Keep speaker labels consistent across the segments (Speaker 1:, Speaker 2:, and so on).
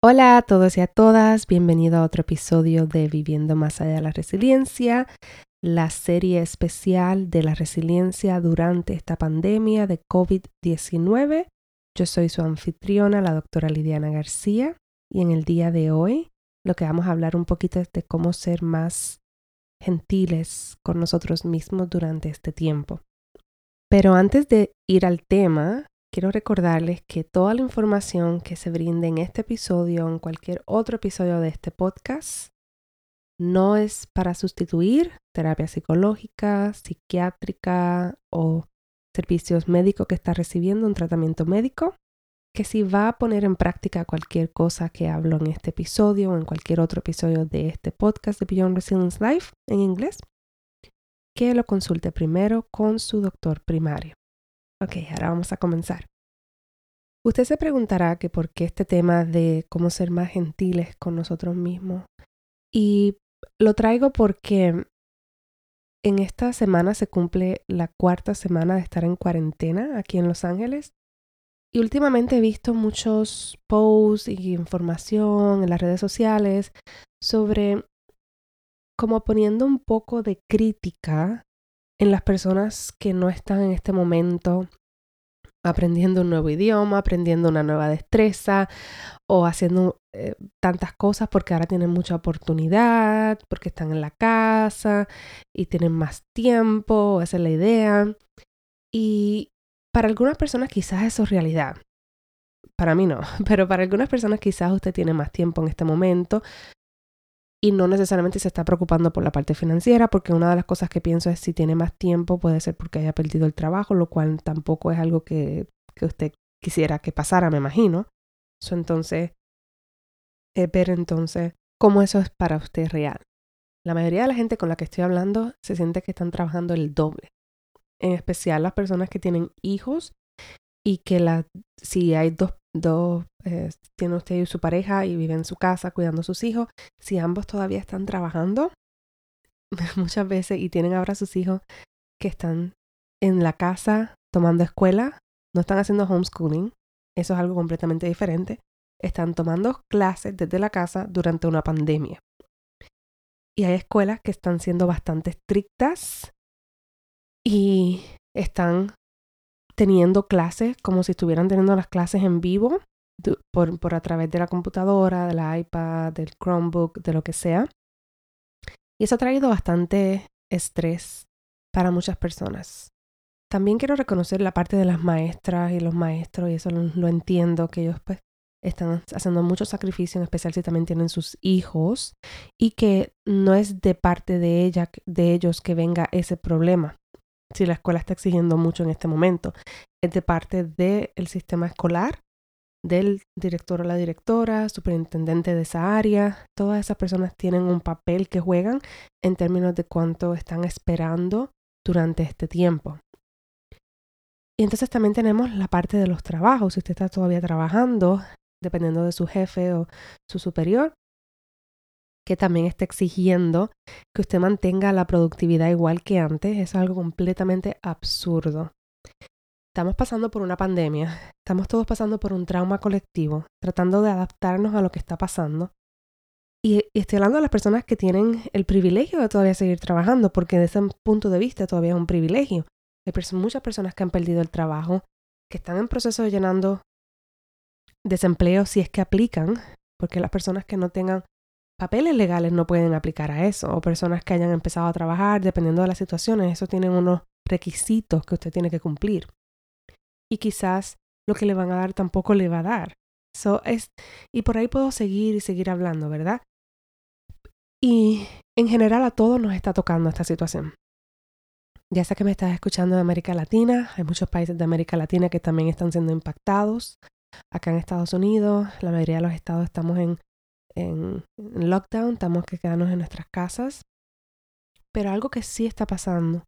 Speaker 1: Hola a todos y a todas, bienvenido a otro episodio de Viviendo más allá de la resiliencia, la serie especial de la resiliencia durante esta pandemia de COVID-19. Yo soy su anfitriona, la doctora Lidiana García, y en el día de hoy lo que vamos a hablar un poquito es de cómo ser más gentiles con nosotros mismos durante este tiempo. Pero antes de ir al tema, quiero recordarles que toda la información que se brinde en este episodio o en cualquier otro episodio de este podcast no es para sustituir terapia psicológica, psiquiátrica o servicios médicos que está recibiendo un tratamiento médico, que si va a poner en práctica cualquier cosa que hablo en este episodio o en cualquier otro episodio de este podcast de Beyond Resilience Life en inglés, que lo consulte primero con su doctor primario. Ok, ahora vamos a comenzar. Usted se preguntará que por qué este tema de cómo ser más gentiles con nosotros mismos. Y lo traigo porque en esta semana se cumple la cuarta semana de estar en cuarentena aquí en Los Ángeles. Y últimamente he visto muchos posts y información en las redes sociales sobre como poniendo un poco de crítica en las personas que no están en este momento aprendiendo un nuevo idioma, aprendiendo una nueva destreza o haciendo eh, tantas cosas porque ahora tienen mucha oportunidad, porque están en la casa y tienen más tiempo, esa es la idea. Y para algunas personas quizás eso es realidad. Para mí no, pero para algunas personas quizás usted tiene más tiempo en este momento, y no necesariamente se está preocupando por la parte financiera, porque una de las cosas que pienso es si tiene más tiempo puede ser porque haya perdido el trabajo, lo cual tampoco es algo que, que usted quisiera que pasara, me imagino. Eso entonces, es ver entonces cómo eso es para usted real. La mayoría de la gente con la que estoy hablando se siente que están trabajando el doble. En especial las personas que tienen hijos y que la, si hay dos dos, eh, tiene usted y su pareja y vive en su casa cuidando a sus hijos, si ambos todavía están trabajando, muchas veces, y tienen ahora sus hijos que están en la casa tomando escuela, no están haciendo homeschooling, eso es algo completamente diferente, están tomando clases desde la casa durante una pandemia. Y hay escuelas que están siendo bastante estrictas y están teniendo clases como si estuvieran teniendo las clases en vivo por, por a través de la computadora, del iPad, del Chromebook, de lo que sea. Y eso ha traído bastante estrés para muchas personas. También quiero reconocer la parte de las maestras y los maestros, y eso lo, entiendo, que ellos pues están haciendo mucho sacrificio, en especial si también tienen sus hijos, y que no es de parte de ella, de ellos que venga ese problema si la escuela está exigiendo mucho en este momento. Es de parte del sistema escolar, del director o la directora, superintendente de esa área. Todas esas personas tienen un papel que juegan en términos de cuánto están esperando durante este tiempo. Y entonces también tenemos la parte de los trabajos. Si usted está todavía trabajando, dependiendo de su jefe o su superior, que también está exigiendo que usted mantenga la productividad igual que antes es algo completamente absurdo. Estamos pasando por una pandemia, estamos todos pasando por un trauma colectivo, tratando de adaptarnos a lo que está pasando. Y, estoy hablando de las personas que tienen el privilegio de todavía seguir trabajando, porque desde ese punto de vista todavía es un privilegio. Hay muchas personas que han perdido el trabajo, que están en proceso de llenando desempleo si es que aplican, porque las personas que no tengan papeles legales no pueden aplicar a eso, o personas que hayan empezado a trabajar, dependiendo de las situaciones, eso tienen unos requisitos que usted tiene que cumplir. Y quizás lo que le van a dar tampoco le va a dar. es, y por ahí puedo seguir y seguir hablando, ¿verdad? Y en general a todos nos está tocando esta situación. Ya sé que me estás escuchando de América Latina, hay muchos países de América Latina que también están siendo impactados. Acá en Estados Unidos, la mayoría de los estados estamos en en, lockdown, estamos que quedarnos en nuestras casas. Pero algo que sí está pasando,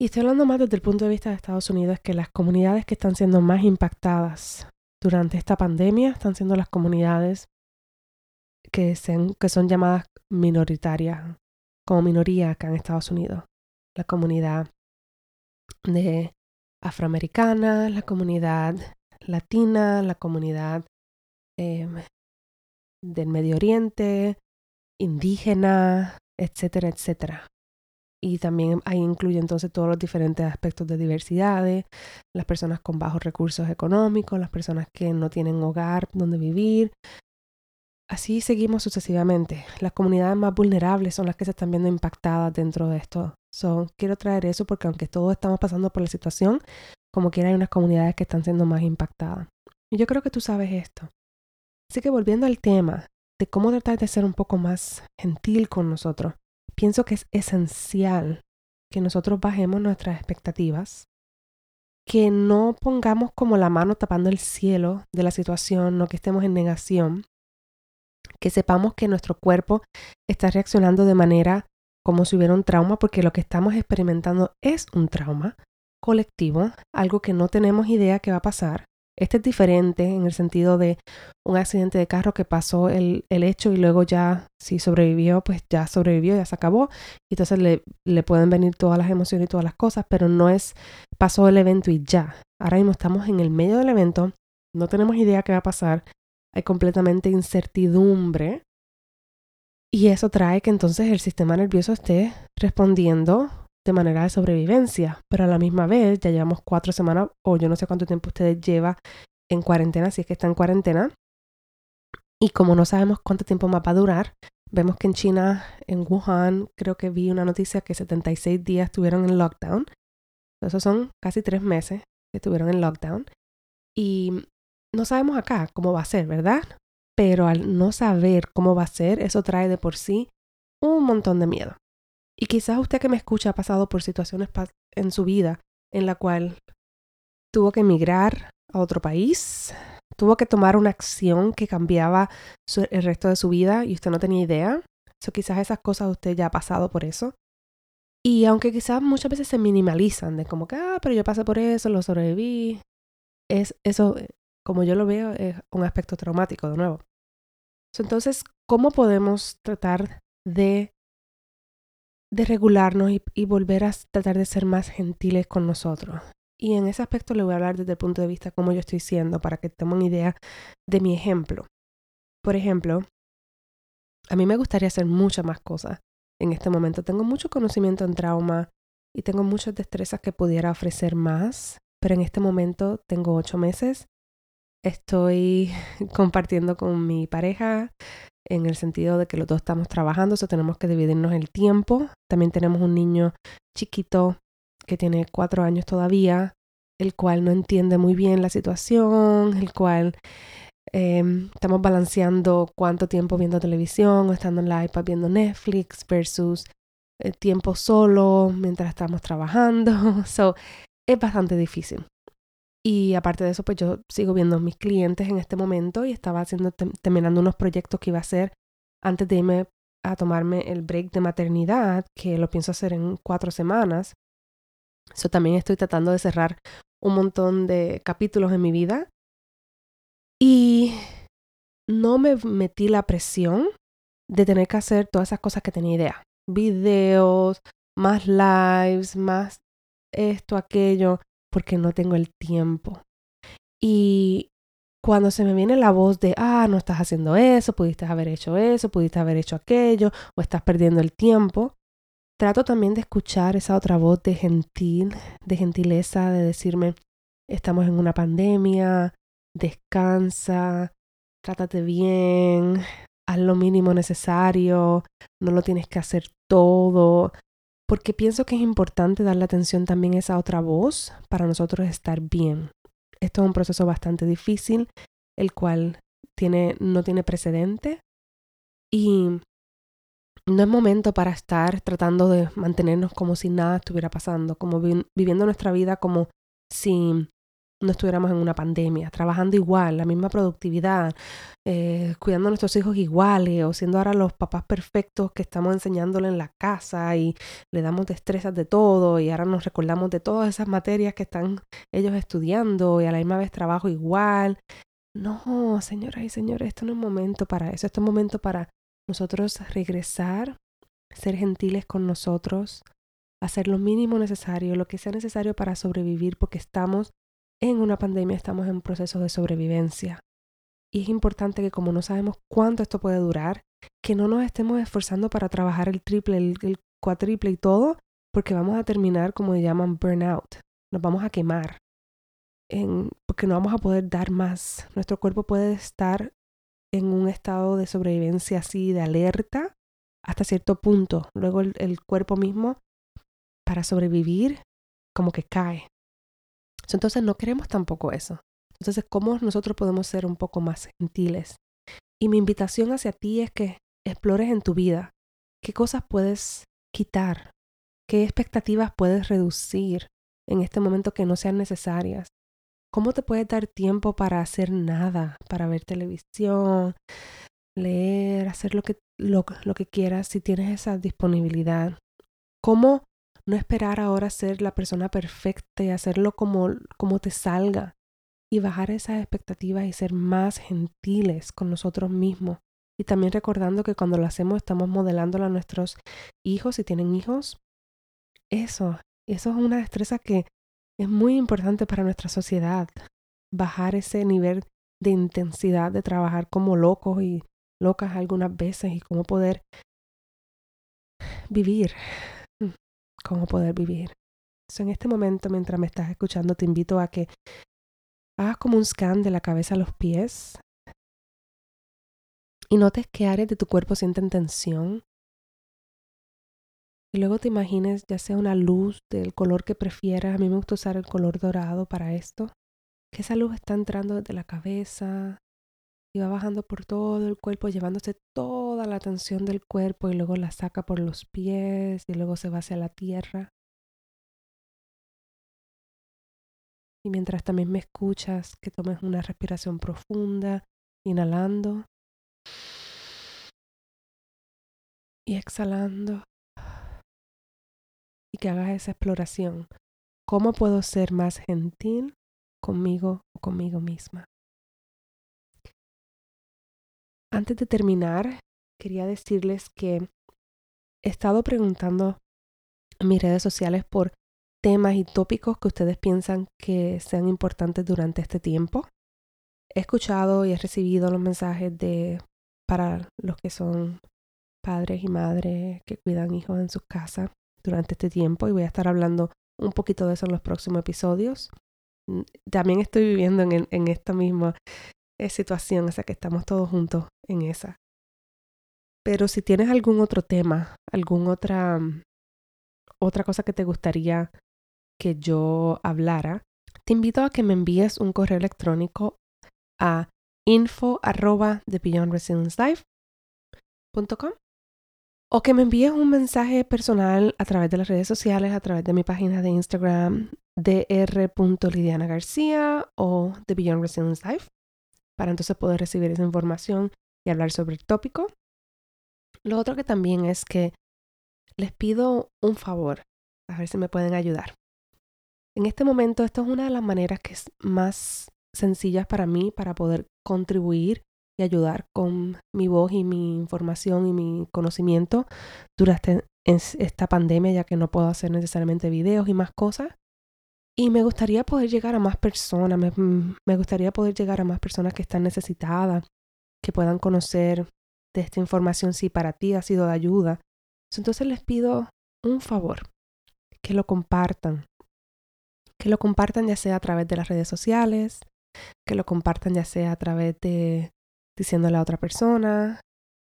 Speaker 1: y estoy hablando más desde el punto de vista de Estados Unidos, es que las comunidades que están siendo más impactadas durante esta pandemia están siendo las comunidades que, que son llamadas minoritarias, como minoría acá en Estados Unidos. La comunidad de afroamericana, la comunidad latina, la comunidad em, del Medio Oriente, indígena, etcétera, etcétera. Y también ahí incluye entonces todos los diferentes aspectos de diversidad, las personas con bajos recursos económicos, las personas que no tienen hogar donde vivir. Así seguimos sucesivamente. Las comunidades más vulnerables son las que se están viendo impactadas dentro de esto. So, quiero traer eso porque aunque todos estamos pasando por la situación, como quiera hay unas comunidades que están siendo más impactadas. Y yo creo que tú sabes esto. Así que volviendo al tema de cómo tratar de ser un poco más gentil con nosotros, pienso que es esencial que nosotros bajemos nuestras expectativas, que no pongamos como la mano tapando el cielo de la situación, no que estemos en negación, que sepamos que nuestro cuerpo está reaccionando de manera como si hubiera un trauma, porque lo que estamos experimentando es un trauma colectivo, algo que no tenemos idea que va a pasar, este es diferente en el sentido de un accidente de carro que pasó el, hecho y luego ya, si sobrevivió, pues ya sobrevivió, ya se acabó. Y entonces le, le pueden venir todas las emociones y todas las cosas, pero no es pasó el evento y ya. Ahora mismo estamos en el medio del evento, no tenemos idea qué va a pasar, hay completamente incertidumbre. Y eso trae que entonces el sistema nervioso esté respondiendo de manera de sobrevivencia, pero a la misma vez ya llevamos cuatro semanas o yo no sé cuánto tiempo ustedes lleva en cuarentena, si es que está en cuarentena. Y como no sabemos cuánto tiempo más va a durar, vemos que en China, en Wuhan, creo que vi una noticia que 76 días estuvieron en lockdown. Esos son casi tres meses que estuvieron en lockdown. Y no sabemos acá cómo va a ser, ¿verdad? Pero al no saber cómo va a ser, eso trae de por sí un montón de miedo. Y quizás usted que me escucha ha pasado por situaciones en su vida en la cual tuvo que emigrar a otro país, tuvo que tomar una acción que cambiaba el resto de su vida y usted no tenía idea. So, quizás esas cosas usted ya ha pasado por eso. Y aunque quizás muchas veces se minimalizan de como que, ah, pero yo pasé por eso, lo sobreviví, es eso, como yo lo veo, es un aspecto traumático de nuevo. entonces, ¿cómo podemos tratar de de regularnos y, volver a tratar de ser más gentiles con nosotros. Y en ese aspecto le voy a hablar desde el punto de vista cómo yo estoy siendo para que una idea de mi ejemplo. Por ejemplo, a mí me gustaría hacer muchas más cosas en este momento. Tengo mucho conocimiento en trauma y tengo muchas destrezas que pudiera ofrecer más, pero en este momento tengo ocho meses. Estoy compartiendo con mi pareja, en el sentido de que los dos estamos trabajando, o tenemos que dividirnos el tiempo. También tenemos un niño chiquito que tiene cuatro años todavía, el cual no entiende muy bien la situación, el cual em, estamos balanceando cuánto tiempo viendo televisión o estando en la iPad viendo Netflix versus el tiempo solo mientras estamos trabajando. So, es bastante difícil. Y aparte de eso, pues yo sigo viendo a mis clientes en este momento y estaba haciendo, terminando unos proyectos que iba a hacer antes de irme a tomarme el break de maternidad, que lo pienso hacer en cuatro semanas. Eso también estoy tratando de cerrar un montón de capítulos en mi vida. Y no me metí la presión de tener que hacer todas esas cosas que tenía idea. Videos, más lives, más esto, aquello porque no tengo el tiempo. Y cuando se me viene la voz de, ah, no estás haciendo eso, pudiste haber hecho eso, pudiste haber hecho aquello, o estás perdiendo el tiempo, trato también de escuchar esa otra voz de gentil, de gentileza, de decirme, estamos en una pandemia, descansa, trátate bien, haz lo mínimo necesario, no lo tienes que hacer todo, porque pienso que es importante darle atención también a esa otra voz para nosotros estar bien. Esto es un proceso bastante difícil, el cual tiene, no tiene precedente y no es momento para estar tratando de mantenernos como si nada estuviera pasando, como viviendo nuestra vida como si no estuviéramos en una pandemia, trabajando igual, la misma productividad, eh, cuidando a nuestros hijos iguales o siendo ahora los papás perfectos que estamos enseñándole en la casa y le damos destrezas de todo y ahora nos recordamos de todas esas materias que están ellos estudiando y a la misma vez trabajo igual. No, señoras y señores, esto no es momento para eso, esto es momento para nosotros regresar, ser gentiles con nosotros, hacer lo mínimo necesario, lo que sea necesario para sobrevivir porque estamos en una pandemia estamos en un proceso de sobrevivencia. Y es importante que como no sabemos cuánto esto puede durar, que no nos estemos esforzando para trabajar el triple, el, el cuatriple y todo, porque vamos a terminar como llaman burnout. Nos vamos a quemar. Porque no vamos a poder dar más. Nuestro cuerpo puede estar en un estado de sobrevivencia así, de alerta, hasta cierto punto. Luego el cuerpo mismo, para sobrevivir, como que cae. Entonces no queremos tampoco eso. Entonces, ¿cómo nosotros podemos ser un poco más gentiles? Y mi invitación hacia ti es que explores en tu vida qué cosas puedes quitar, qué expectativas puedes reducir en este momento que no sean necesarias. ¿Cómo te puedes dar tiempo para hacer nada, para ver televisión, leer, hacer lo que, lo, lo que quieras si tienes esa disponibilidad? ¿Cómo no esperar ahora ser la persona perfecta y hacerlo como, como te salga? Y bajar esas expectativas y ser más gentiles con nosotros mismos. Y también recordando que cuando lo hacemos estamos modelándolo a nuestros hijos, si tienen hijos. Eso, eso es una destreza que es muy importante para nuestra sociedad. Bajar ese nivel de intensidad de trabajar como locos y locas algunas veces y cómo poder vivir, cómo poder vivir. en este momento, mientras me estás escuchando, te invito a que hagas como un scan de la cabeza a los pies y notes qué áreas de tu cuerpo sienten tensión. Y luego te imagines ya sea una luz del color que prefieras. A mí me gusta usar el color dorado para esto. Que esa luz está entrando desde la cabeza y va bajando por todo el cuerpo, llevándose toda la tensión del cuerpo y luego la saca por los pies y luego se va hacia la tierra. Y mientras también me escuchas, que tomes una respiración profunda, inhalando y exhalando. Y que hagas esa exploración. ¿Cómo puedo ser más gentil conmigo o conmigo misma? Antes de terminar, quería decirles que he estado preguntando en mis redes sociales por temas y tópicos que ustedes piensan que sean importantes durante este tiempo. He escuchado y he recibido los mensajes de para los que son padres y madres que cuidan hijos en sus casas durante este tiempo y voy a estar hablando un poquito de eso en los próximos episodios. También estoy viviendo en, en esta misma eh, situación, o sea que estamos todos juntos en esa. Pero si tienes algún otro tema, algún otra, otra cosa que te gustaría que yo hablara, te invito a que me envíes un correo electrónico a info arroba o que me envíes un mensaje personal a través de las redes sociales, a través de mi página de Instagram dr.lidiana García o The Beyond Resilience Life para entonces poder recibir esa información y hablar sobre el tópico. Lo otro que también es que les pido un favor, a ver si me pueden ayudar. En este momento, esto es una de las maneras que es más sencillas para mí para poder contribuir y ayudar con mi voz y mi información y mi conocimiento durante esta pandemia, ya que no puedo hacer necesariamente videos y más cosas. Y me gustaría poder llegar a más personas, me, me gustaría poder llegar a más personas que están necesitadas, que puedan conocer de esta información si para ti ha sido de ayuda. Entonces les pido un favor, que lo compartan, que lo compartan ya sea a través de las redes sociales, que lo compartan ya sea a través de diciéndole a otra persona.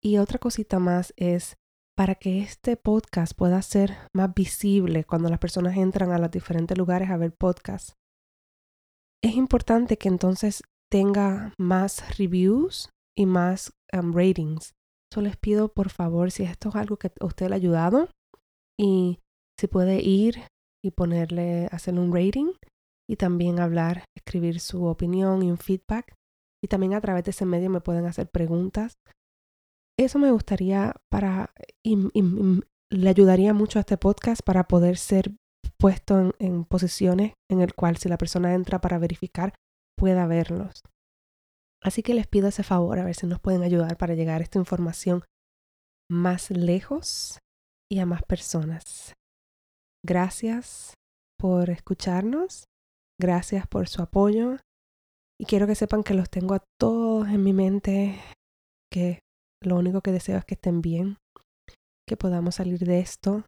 Speaker 1: Y otra cosita más es para que este podcast pueda ser más visible cuando las personas entran a los diferentes lugares a ver podcasts. Es importante que entonces tenga más reviews y más um, ratings. Solo les pido por favor si esto es algo que a usted le ha ayudado y si puede ir y ponerle, hacer un rating y también hablar, escribir su opinión y un feedback. Y también a través de ese medio me pueden hacer preguntas. Eso me gustaría para, y, le ayudaría mucho a este podcast para poder ser puesto en, en posiciones en el cual si la persona entra para verificar pueda verlos. Así que les pido ese favor a ver si nos pueden ayudar para llegar esta información más lejos y a más personas. Gracias por escucharnos, gracias por su apoyo Y quiero que sepan que los tengo a todos en mi mente, que lo único que deseo es que estén bien, que podamos salir de esto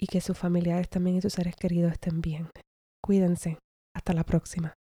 Speaker 1: y que sus familiares también y sus seres queridos estén bien. Cuídense. Hasta la próxima.